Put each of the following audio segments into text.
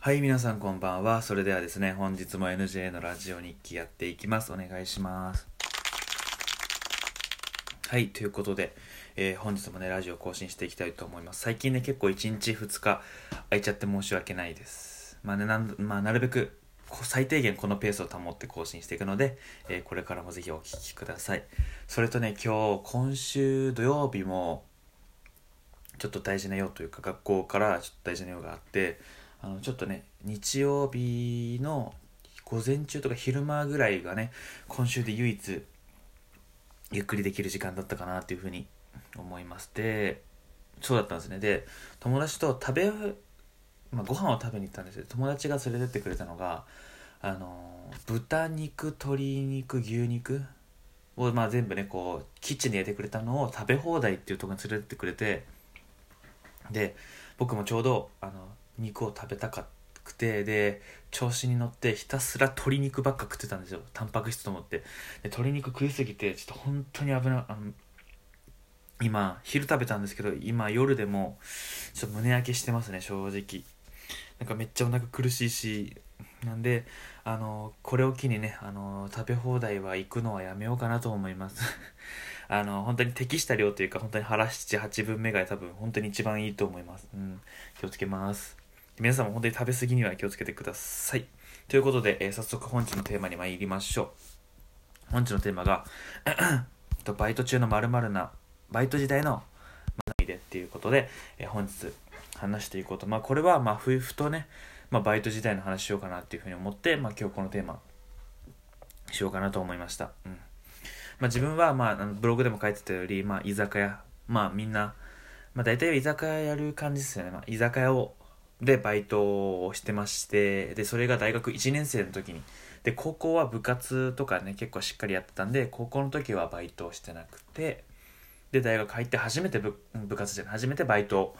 はい、皆さんこんばんは。それではですね、本日も NJ のラジオ日記やっていきます。お願いします。はい、ということで、えー本日もね、ラジオ更新していきたいと思います。最近ね、結構1日2日空いちゃって申し訳ないです。まあね、なんまあ、なるべく最低限このペースを保って更新していくので、えーこれからもぜひお聞きください。それとね、今日、今週土曜日も、ちょっと大事な用というか学校からちょっと大事な用があってあのちょっとね日曜日の午前中とか昼間ぐらいがね今週で唯一ゆっくりできる時間だったかなっていうふうに思いますでそうだったんですね。で友達と食べ、まあ、ご飯を食べに行ったんですよ。友達が連れてってくれたのがあの豚肉鶏肉牛肉を、まあ、全部ねこうキッチンで焼いてくれたのを食べ放題っていうところに連れてってくれてで僕もちょうどあの肉を食べたかくてで調子に乗ってひたすら鶏肉ばっか食ってたんですよ。タンパク質と思って。で鶏肉食いすぎてちょっと本当に危ないあの今昼食べたんですけど今夜でもちょっと胸焼けしてますね正直。なんかめっちゃお腹苦しいし。なんであのこれを機にねあの食べ放題は行くのはやめようかなと思います。あの本当に適した量というか本当に腹78分目が多分本当に一番いいと思います、うん、気をつけます。皆さんも本当に食べ過ぎには気をつけてください。ということで、えー早速本日のテーマに参りましょう。本日のテーマがとバイト中のまるなバイト時代の学びでっていうことで、えー本日話していこうと。まあこれはまあふふとね、まあ、バイト時代の話しようかなっていうふうに思って、まあ、今日このテーマしようかなと思いました、うん。まあ、自分は、まあ、ブログでも書いてたより、まあ、居酒屋。まあみんな、まあ、大体居酒屋やる感じですよね、まあ、居酒屋をでバイトをしてましてでそれが大学1年生の時に。で高校は部活とかね結構しっかりやってたんで高校の時はバイトをしてなくてで大学入って初めて部部活じゃない初めてバイトを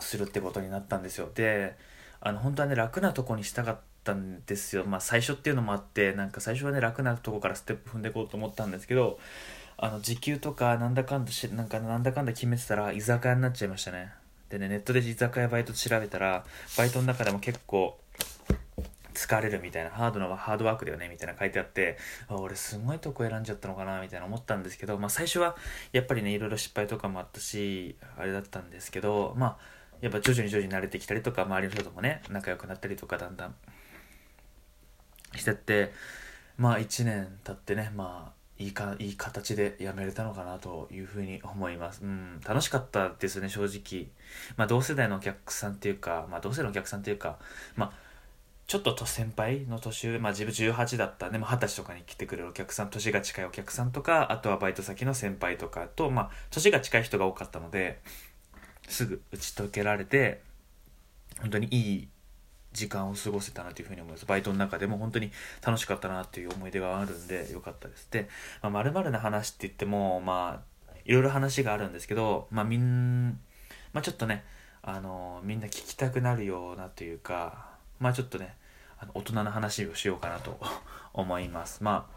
するってことになったんですよ。であの本当はね楽なとこにしたかったんですよ。まあ最初っていうのもあってなんか最初はね楽なとこからステップ踏んでいこうと思ったんですけどあの時給とかなんだかんだしなんかなんだかんだ決めてたら居酒屋になっちゃいましたね。でねネットで居酒屋バイト調べたらバイトの中でも結構疲れるみたいなハードなハードワークだよねみたいな書いてあってあ俺すごいとこ選んじゃったのかなみたいな思ったんですけど、まあ、最初はやっぱりねいろいろ失敗とかもあったしあれだったんですけどまあやっぱ徐々に徐々に慣れてきたりとか周りの人ともね仲良くなったりとかだんだんしてってまあ1年経ってねまあいいかいい形で辞めれたのかなというふうに思います。うん、楽しかったですね、正直。まあ、同世代のお客さんっていうか、まあ、同世代のお客さんっていうか、まあ、ちょっとと先輩の年上、まあ、自分18だったんで、まあ、20歳とかに来てくれるお客さん、年が近いお客さんとか、あとはバイト先の先輩とかと、まあ、年が近い人が多かったので、すぐ打ち解けられて、本当にいい時間を過ごせたなというふうに思います。バイトの中でも本当に楽しかったなという思い出があるんでよかったです。で、まあ、〇〇な話って言っても、まあ、いろいろ話があるんですけど、まあ、みん、まあ、ちょっとね、あの、みんな聞きたくなるようなというか、まあ、ちょっとね、あの大人の話をしようかなと 思います。ま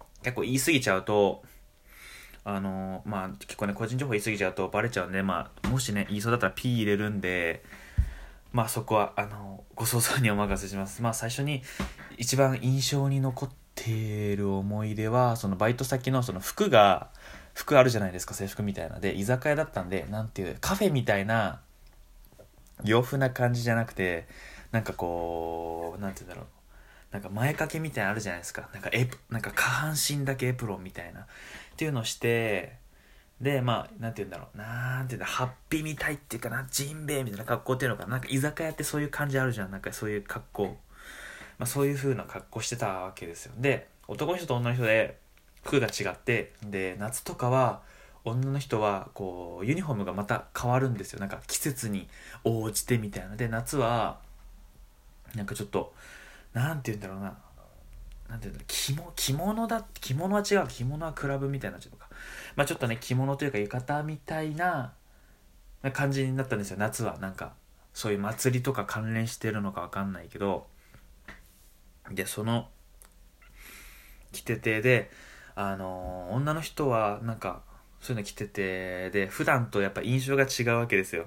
あ、結構言い過ぎちゃうと、あの、まあ、結構ね、個人情報言い過ぎちゃうとバレちゃうんで、まあ、もしね、言いそうだったら P 入れるんで、まあそこはあのご想像にお任せします。まあ最初に一番印象に残っている思い出はそのバイト先のその服が服あるじゃないですか制服みたいな。で居酒屋だったんでなんていうカフェみたいな洋風な感じじゃなくてなんかこうなんて言うんだろう。なんか前掛けみたいなのあるじゃないですか。なんかエプなんか下半身だけエプロンみたいな。っていうのをしてでまあなんて言うんだろう。なんて言うんだハッピーみたいっていうかなジンベエみたいな格好っていうのかな。んか居酒屋ってそういう感じあるじゃん。なんかそういう格好、まあ、そういう風な格好してたわけですよ。で男の人と女の人で服が違ってで夏とかは女の人はこうユニフォームがまた変わるんですよ。なんか季節に応じてみたいな。で夏はなんかちょっとなんて言うんだろうな。なんていうんだろう着物着物だ着物は違う着物はクラブみたいなちゃうのか。まあちょっとね着物というか浴衣みたいな感じになったんですよ夏は。なんかそういう祭りとか関連してるのかわかんないけど。でその着ててであのー女の人はなんかそういうの着ててで普段とやっぱ印象が違うわけですよ。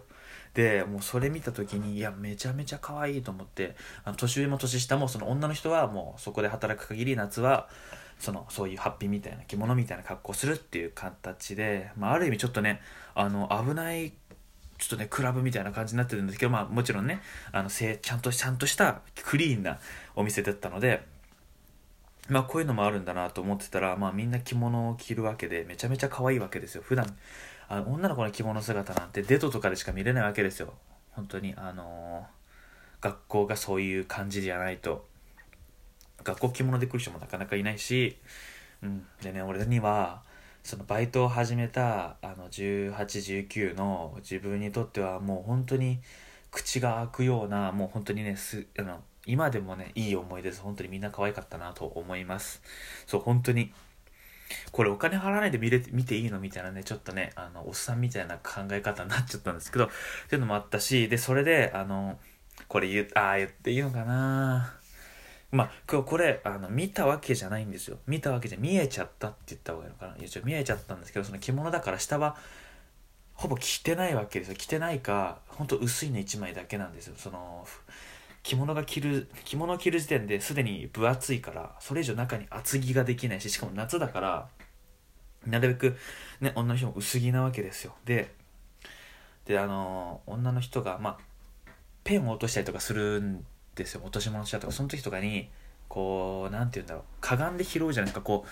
でもうそれ見た時にいやめちゃめちゃ可愛いと思ってあの年上も年下もその女の人はもうそこで働く限り夏はそのそういうハッピーみたいな着物みたいな格好するっていう形で、まあ、ある意味ちょっとねあの危ないちょっとねクラブみたいな感じになってるんですけど、まあ、もちろんねあのちゃんとちゃんとしたクリーンなお店だったので。まあこういうのもあるんだなと思ってたら、まあみんな着物を着るわけでめちゃめちゃ可愛いわけですよ。普段あ女の子の着物姿なんてデートとかでしか見れないわけですよ。本当にあのー、学校がそういう感じじゃないと。学校着物で来る人もなかなかいないし、うん、でね俺にはそのバイトを始めたあの1819の自分にとってはもう本当に口が開くようなもう本当にねすあの今でもねいい思い出です。本当にみんな可愛かったなと思います。そう本当にこれお金払わないで見れ見ていいのみたいなね、ちょっとね、あの、おっさんみたいな考え方になっちゃったんですけど、っていうのもあったし、で、それで、あの、これ言う、ああ、言っていいのかなまあ、今日これ、あの、見たわけじゃないんですよ。見たわけじゃ、見えちゃったって言った方がいいのかな。いや、ちょ、見えちゃったんですけど、その着物だから下は、ほぼ着てないわけですよ。着てないか、ほんと薄いの1枚だけなんですよ。その、着物が着る着物を着る時点ですでに分厚いからそれ以上中に厚着ができないししかも夏だからなるべくね女の人も薄着なわけですよ。でであの女の人がまあペンを落としたりとかするんですよ。落とし物したとか。その時とかにこう何て言うんだろう。かがんで拾うじゃないか。こう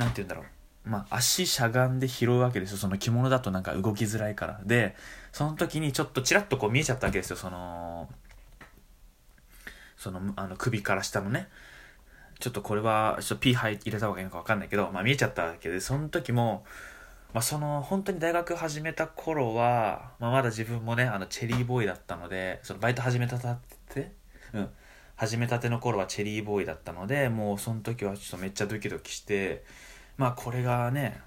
何て言うんだろう。まあ、足しゃがんで拾うわけですよ。その着物だとなんか動きづらいから。でその時にちょっとちらっとこう見えちゃったわけですよ。そのそのあの首から下のね。ちょっとこれはちょっと P 入れた方がいいのか分かんないけど、まあ、見えちゃったわけでその時も、まあ、その本当に大学始めた頃は、まあ、まだ自分もねあのチェリーボーイだったのでそのバイト始めたてうん。始めたての頃はチェリーボーイだったのでもうその時はちょっとめっちゃドキドキしてまあこれがね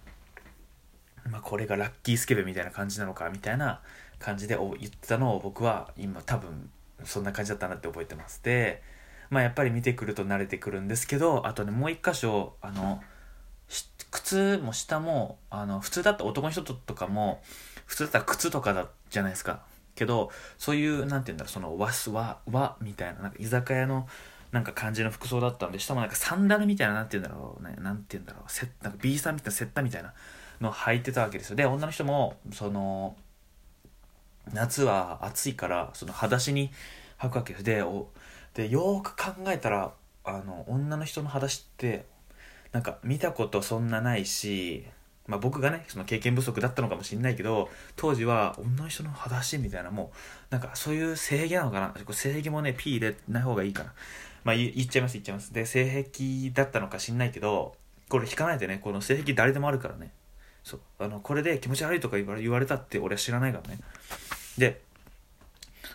まあこれがラッキースケベみたいな感じなのかみたいな感じで言ってたのを僕は今多分そんな感じだったなって覚えてます。でまあやっぱり見てくると慣れてくるんですけどあとねもう一箇所あの靴も下もあの普通だった男の人とかも普通だったら靴とかだじゃないですか。けどそういうなんて言うんだろうその和和和みたいななんか居酒屋のなんか感じの服装だったんで下もなんかサンダルみたいななんて言うんだろうねなんて言うんだろうセなんか B さんみたいなセッタみたいなの履いてたわけですよ。で女の人もその夏は暑いからその裸足に履くわけですでおでよく考えたらあの女の人の裸足ってなんか見たことそんなないし、まあ、僕がねその経験不足だったのかもしれないけど当時は女の人の裸足みたいなもうなんかそういう性癖なのかな？性癖もね P 入れない方がいいかな。まあ言っちゃいます言っちゃいます。で性癖だったのか知んないけどこれ引かないでねこの性癖誰でもあるからね。そう。あのこれで気持ち悪いとか言われたって俺は知らないからね。で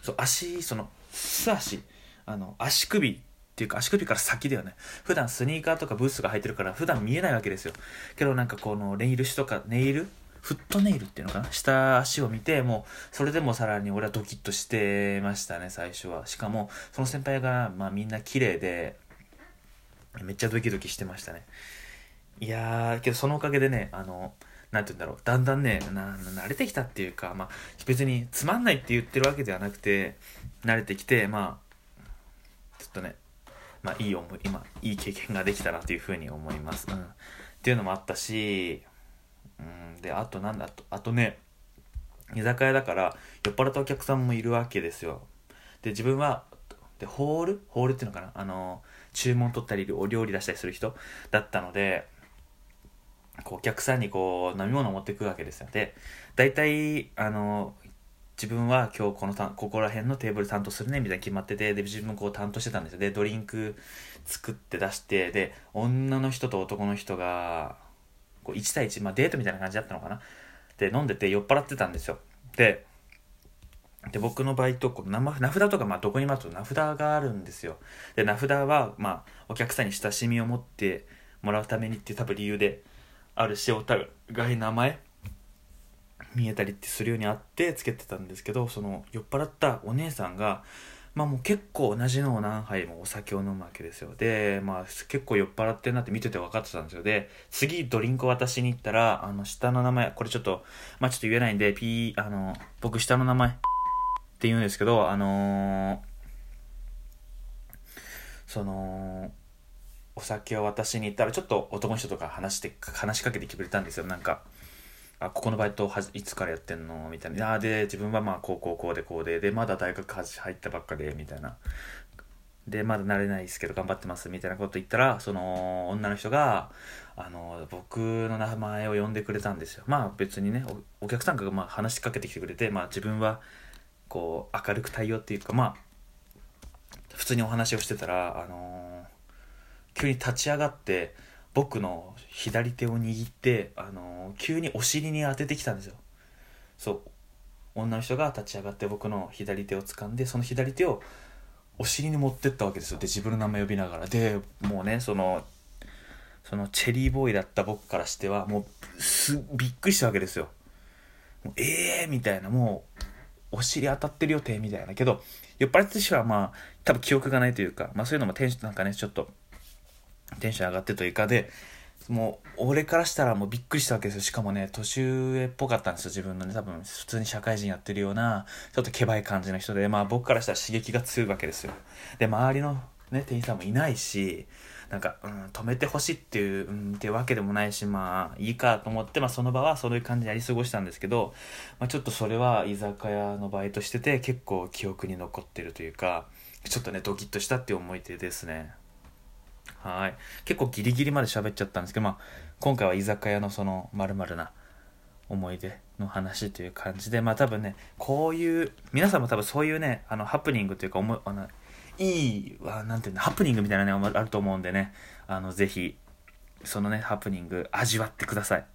そう足その素足あの足首っていうか足首から先だよね。普段スニーカーとかブーツが履いてるから普段見えないわけですよ。けどなんかこのネイル紙とかネイル？フットネイルっていうのかな？下足を見てもうそれでもさらに俺はドキッとしてましたね最初は。しかもその先輩がまあみんな綺麗でめっちゃドキドキしてましたね。いやーけどそのおかげでねあのなんて言うんだろう、だんだんね、な、慣れてきたっていうか、まあ、別につまんないって言ってるわけではなくて、慣れてきて、まあ、ちょっとね、まあ、いい思い、今、いい経験ができたなというふうに思います。うん。っていうのもあったし、うん、で、あとなんだ、あと、あとね、居酒屋だから酔っ払ったお客さんもいるわけですよ。で、自分は、で、ホール？ホールっていうのかな？あの、注文取ったり、お料理出したりする人だったので、こうお客さんにこう飲み物を持ってくわけですよ。で大体あの自分は今日このたここら辺のテーブル担当するねみたいに決まっててで自分もこう担当してたんですよ。でドリンク作って出してで女の人と男の人がこう1対1、まあ、デートみたいな感じだったのかな。で飲んでて酔っ払ってたんですよ。でで僕のバイトこう名札とかまあどこにもあると名札があるんですよ。で名札はまあお客さんに親しみを持ってもらうためにっていう多分理由であるしお互い名前見えたりってするようにあってつけてたんですけどその酔っ払ったお姉さんがまあもう結構同じのを何杯もお酒を飲むわけですよ。でまあ結構酔っ払ってるなって見てて分かってたんですよ。で次ドリンク渡しに行ったらあの下の名前これちょっとまあちょっと言えないんで P あの僕下の名前って言うんですけど、あのーその、お酒を渡しに行ったら、ちょっと男の人とか話して、話しかけてきてくれたんですよ。なんか、あ、ここのバイトはいつからやってんの？みたいな。あで、自分はまあ、こうこうこうでこうで、で、まだ大学入ったばっかで、みたいな。で、まだ慣れないですけど頑張ってます、みたいなこと言ったら、その、女の人が、あの、僕の名前を呼んでくれたんですよ。まあ別にね、お客さんがまあ話しかけてきてくれて、まあ自分は、こう、明るく対応っていうか、まあ、普通にお話をしてたら、あのー、急に立ち上がって僕の左手を握って、あの、急にお尻に当ててきたんですよ。そう。女の人が立ち上がって僕の左手を掴んでその左手をお尻に持ってったわけですよ。で自分の名前呼びながら。でもうねそのそのチェリーボーイだった僕からしてはもうすびっくりしたわけですよ。ええー、みたいな。もうお尻当たってるよ手みたいな。けど酔っ払ってる人はまあ多分記憶がないというか、まあそういうのもテンションなんかねちょっとテンション上がってというかでもう俺からしたらもうびっくりしたわけですよ。しかもね年上っぽかったんですよ。自分のね多分普通に社会人やってるようなちょっとけばい感じの人で。まあ僕からしたら刺激が強いわけですよ。で周りのね店員さんもいないしなんか、うん、止めてほしいっていう、うん、っていうわけでもないし、まあ、いいかと思って、まあ、その場はそういう感じでやり過ごしたんですけど、まあ、ちょっとそれは居酒屋のバイトしてて、結構記憶に残ってるというか、ちょっとね、ドキッとしたっていう思い出ですね。はい。結構ギリギリまで喋っちゃったんですけど、まあ、今回は居酒屋のその、まるな思い出の話という感じで、まあ多分ね、こういう、皆さんも多分そういうね、あの、ハプニングというか、思い、あの、いい、は、なんていうの、ハプニングみたいなね、あると思うんでね、あの、ぜひ、そのね、ハプニング、味わってください。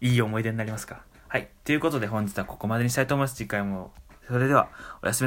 いい思い出になりますか？はい。ということで本日はここまでにしたいと思います。次回も。それでは、おやすみ